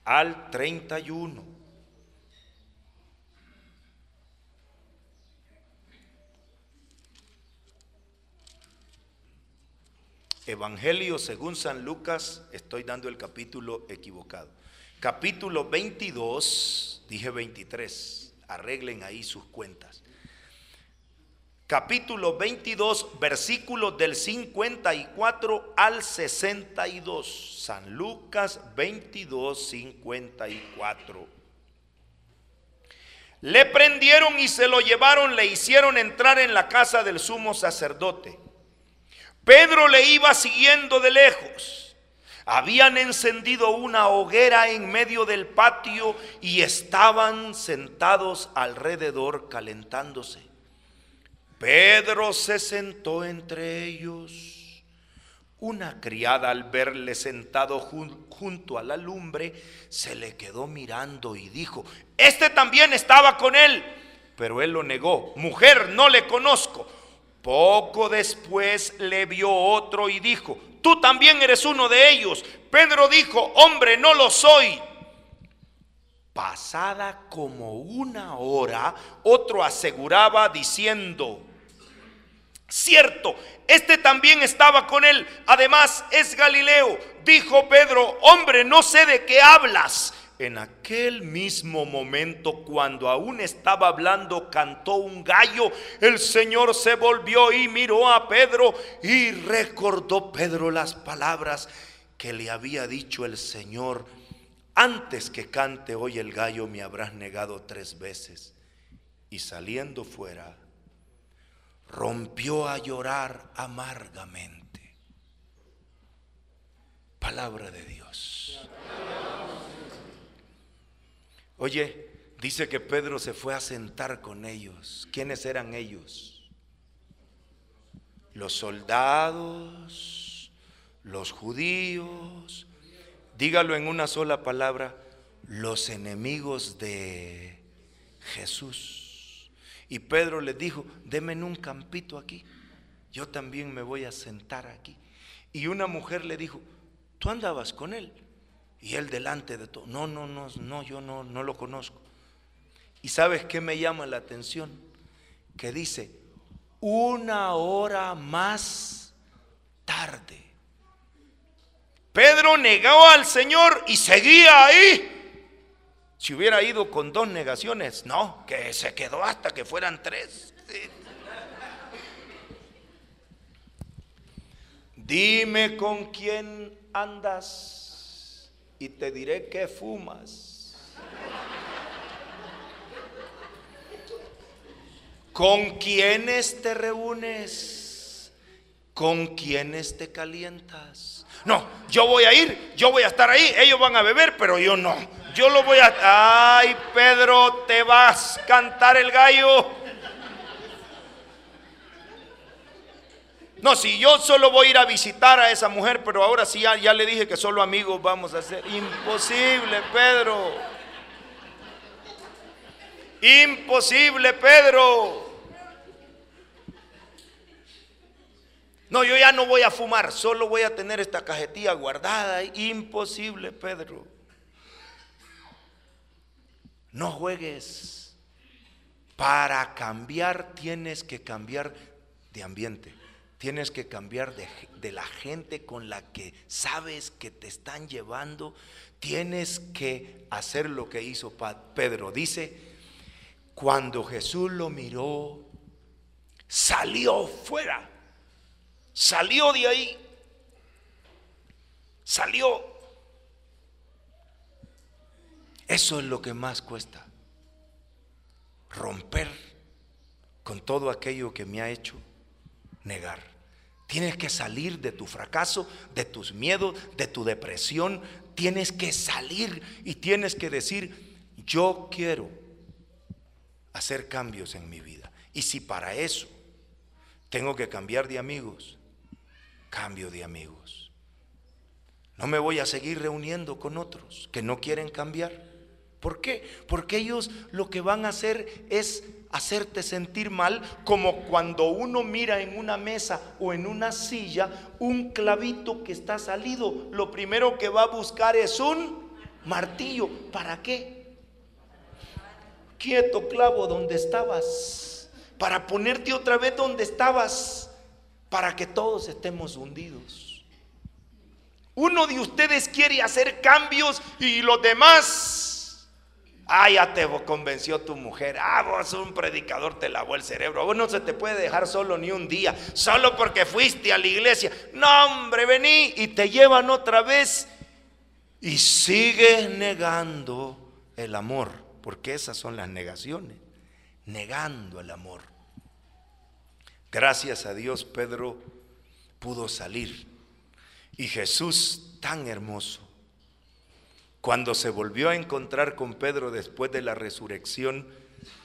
S2: al 31. Evangelio según San Lucas, estoy dando el capítulo equivocado. Capítulo 22, dije 23, arreglen ahí sus cuentas capítulo 22, versículos del 54 al 62. San Lucas 22, 54. Le prendieron y se lo llevaron, le hicieron entrar en la casa del sumo sacerdote. Pedro le iba siguiendo de lejos. Habían encendido una hoguera en medio del patio y estaban sentados alrededor calentándose. Pedro se sentó entre ellos. Una criada al verle sentado junto a la lumbre, se le quedó mirando y dijo, este también estaba con él. Pero él lo negó, mujer, no le conozco. Poco después le vio otro y dijo, tú también eres uno de ellos. Pedro dijo, hombre, no lo soy. Pasada como una hora, otro aseguraba diciendo, Cierto, este también estaba con él. Además es Galileo. Dijo Pedro, hombre, no sé de qué hablas. En aquel mismo momento, cuando aún estaba hablando, cantó un gallo. El Señor se volvió y miró a Pedro y recordó Pedro las palabras que le había dicho el Señor. Antes que cante hoy el gallo me habrás negado tres veces. Y saliendo fuera, rompió a llorar amargamente. Palabra de Dios. Oye, dice que Pedro se fue a sentar con ellos. ¿Quiénes eran ellos? Los soldados, los judíos, dígalo en una sola palabra, los enemigos de Jesús. Y Pedro les dijo, denme un campito aquí, yo también me voy a sentar aquí. Y una mujer le dijo, tú andabas con él. Y él delante de todo, no, no, no, no, yo no, no lo conozco. ¿Y sabes qué me llama la atención? Que dice, una hora más tarde. Pedro negó al Señor y seguía ahí. Si hubiera ido con dos negaciones, no, que se quedó hasta que fueran tres. Dime con quién andas y te diré que fumas. ¿Con quiénes te reúnes? ¿Con quiénes te calientas? No, yo voy a ir, yo voy a estar ahí, ellos van a beber, pero yo no. Yo lo voy a... Ay, Pedro, te vas a cantar el gallo. No, si yo solo voy a ir a visitar a esa mujer, pero ahora sí ya, le dije que solo amigos vamos a ser. Imposible, Pedro. Imposible, Pedro. No, yo ya no voy a fumar, solo voy a tener esta cajetilla guardada. Imposible, Pedro. No juegues. Para cambiar tienes que cambiar de ambiente. Tienes que cambiar de, la gente con la que sabes que te están llevando. Tienes que hacer lo que hizo Pedro. Dice, cuando Jesús lo miró, salió fuera. Salió de ahí. Salió. Eso es lo que más cuesta. Romper con todo aquello que me ha hecho negar. Tienes que salir de tu fracaso, de tus miedos, de tu depresión. Tienes que salir y tienes que decir, yo quiero hacer cambios en mi vida. Y si para eso tengo que cambiar de amigos, cambio de amigos. No me voy a seguir reuniendo con otros que no quieren cambiar. ¿Por qué? Porque ellos lo que van a hacer es hacerte sentir mal, como cuando uno mira en una mesa o en una silla un clavito que está salido, lo primero que va a buscar es un martillo. ¿Para qué? Quieto clavo donde estabas, para ponerte otra vez donde estabas, para que todos estemos hundidos. Uno de ustedes quiere hacer cambios y los demás Ah, ya te convenció tu mujer. Ah, vos un predicador te lavó el cerebro. Vos no se te puede dejar solo ni un día, solo porque fuiste a la iglesia. No, hombre, vení y te llevan otra vez y sigues negando el amor, porque esas son las negaciones, negando el amor. Gracias a Dios, Pedro pudo salir y Jesús tan hermoso cuando se volvió a encontrar con Pedro después de la resurrección,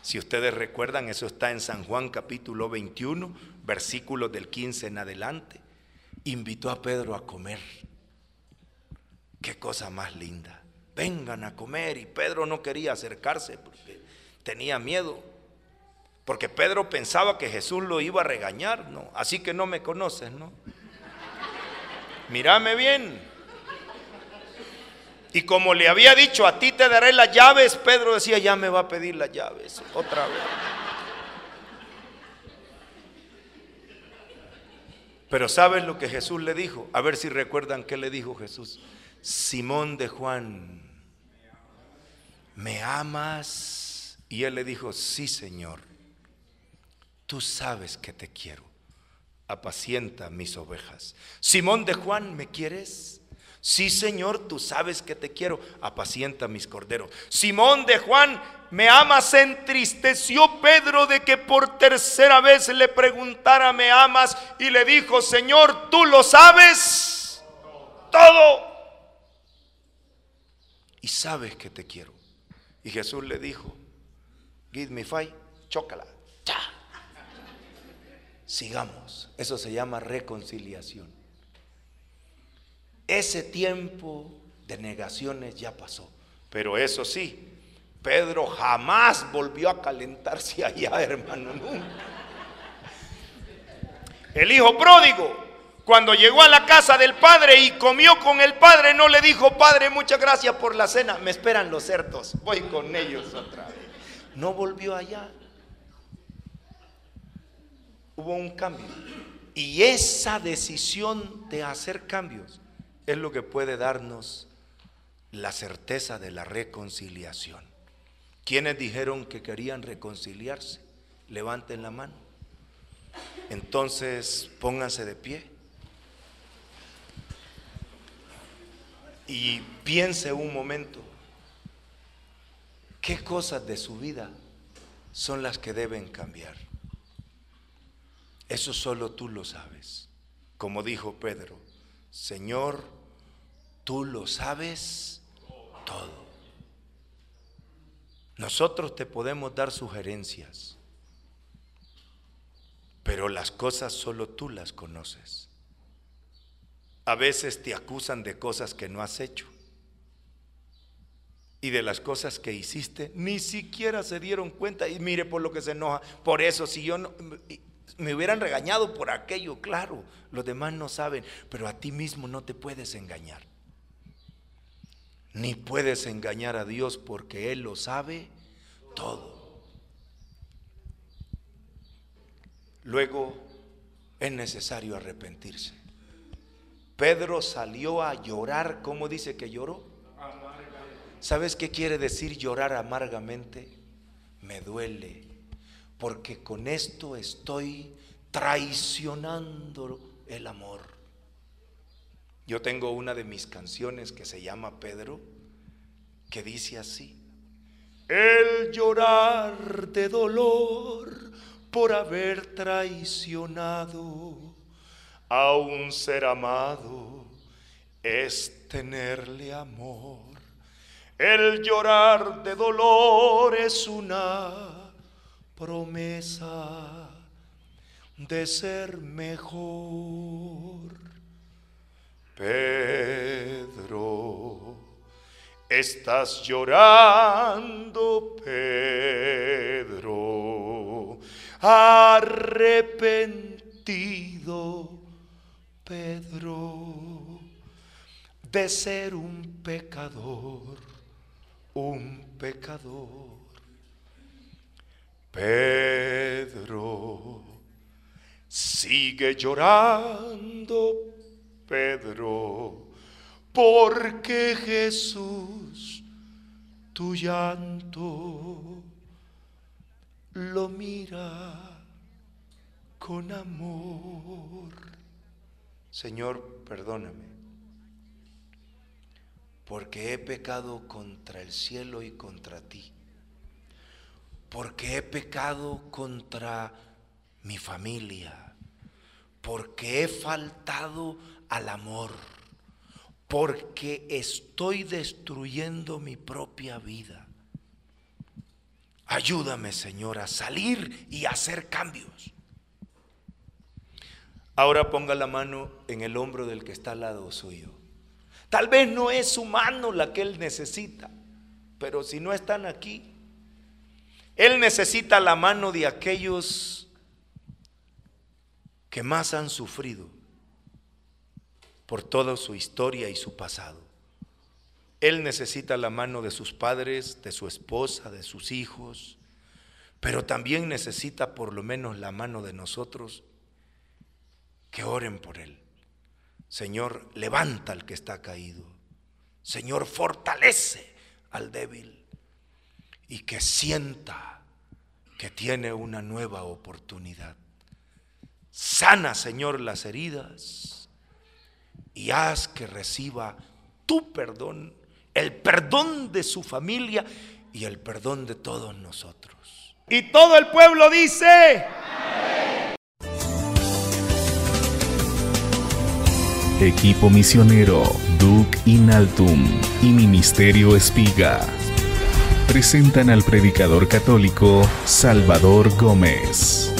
S2: si ustedes recuerdan, eso está en San Juan capítulo 21, versículos del 15 en adelante, invitó a Pedro a comer. Qué cosa más linda. Vengan a comer. Y Pedro no quería acercarse porque tenía miedo. Porque Pedro pensaba que Jesús lo iba a regañar, ¿no? Así que no me conoces, ¿no? Mírame bien. Y como le había dicho, a ti te daré las llaves, Pedro decía, ya me va a pedir las llaves otra vez. Pero ¿sabes lo que Jesús le dijo? A ver si recuerdan qué le dijo Jesús. Simón de Juan, ¿me amas? Y él le dijo, sí Señor, tú sabes que te quiero, apacienta mis ovejas. Simón de Juan, ¿me quieres? Sí Señor, tú sabes que te quiero, apacienta mis corderos. Simón de Juan, ¿me amas? Entristeció Pedro de que por tercera vez le preguntara, ¿me amas? Y le dijo, Señor, tú lo sabes todo y sabes que te quiero. Y Jesús le dijo, give me five, chócala. Ya. Sigamos. Eso se llama reconciliación. Ese tiempo de negaciones ya pasó. Pero eso sí, Pedro jamás volvió a calentarse allá, hermano. El hijo pródigo cuando llegó a la casa del padre y comió con el padre, no le dijo, padre, muchas gracias por la cena, me esperan los cerdos, voy con ellos otra vez. No volvió allá. Hubo un cambio. Y esa decisión de hacer cambios es lo que puede darnos la certeza de la reconciliación. ¿Quiénes dijeron que querían reconciliarse? Levanten la mano. Entonces pónganse de pie. y piense un momento, ¿qué cosas de su vida son las que deben cambiar? Eso solo tú lo sabes. Como dijo Pedro, Señor, tú lo sabes todo. Nosotros te podemos dar sugerencias, pero las cosas solo tú las conoces. A veces te acusan de cosas que no has hecho. Y de las cosas que hiciste, ni siquiera se dieron cuenta. Y mire por lo que se enoja. Por eso, si yo no, me hubieran regañado por aquello, claro, los demás no saben, pero a ti mismo no te puedes engañar. Ni puedes engañar a Dios porque Él lo sabe todo. Luego es necesario arrepentirse. Pedro salió a llorar. ¿Cómo dice que lloró? ¿Sabes qué quiere decir llorar amargamente? Me duele, porque con esto estoy traicionando el amor. Yo tengo una de mis canciones que se llama Pedro, que dice así. El llorar de dolor por haber traicionado a un ser amado es tenerle amor. El llorar de dolor es una promesa de ser mejor. Pedro, estás llorando, Pedro, arrepentido Pedro de ser un pecador, un pecador. Pedro sigue llorando, Pedro, porque Jesús tu llanto lo mira con amor. Señor, perdóname, porque he pecado contra el cielo y contra ti, porque he pecado contra mi familia, porque he faltado al amor, porque estoy destruyendo mi propia vida. Ayúdame, Señor, a salir y hacer cambios. Ahora ponga la mano en el hombro del que está al lado suyo. Tal vez no es su mano la que él necesita, pero si no están aquí, él necesita la mano de aquellos que más han sufrido por toda su historia y su pasado. Él necesita la mano de sus padres, de su esposa, de sus hijos, pero también necesita por lo menos la mano de nosotros que oren por él. Señor, levanta al que está caído. Señor, fortalece al débil y que sienta que tiene una nueva oportunidad. Sana, Señor, las heridas y haz que reciba tu perdón, el perdón de su familia y el perdón de todos nosotros. Y todo el pueblo dice...
S1: Equipo misionero Duc Inaltum y Ministerio Espiga presentan al predicador católico Salvador Gómez.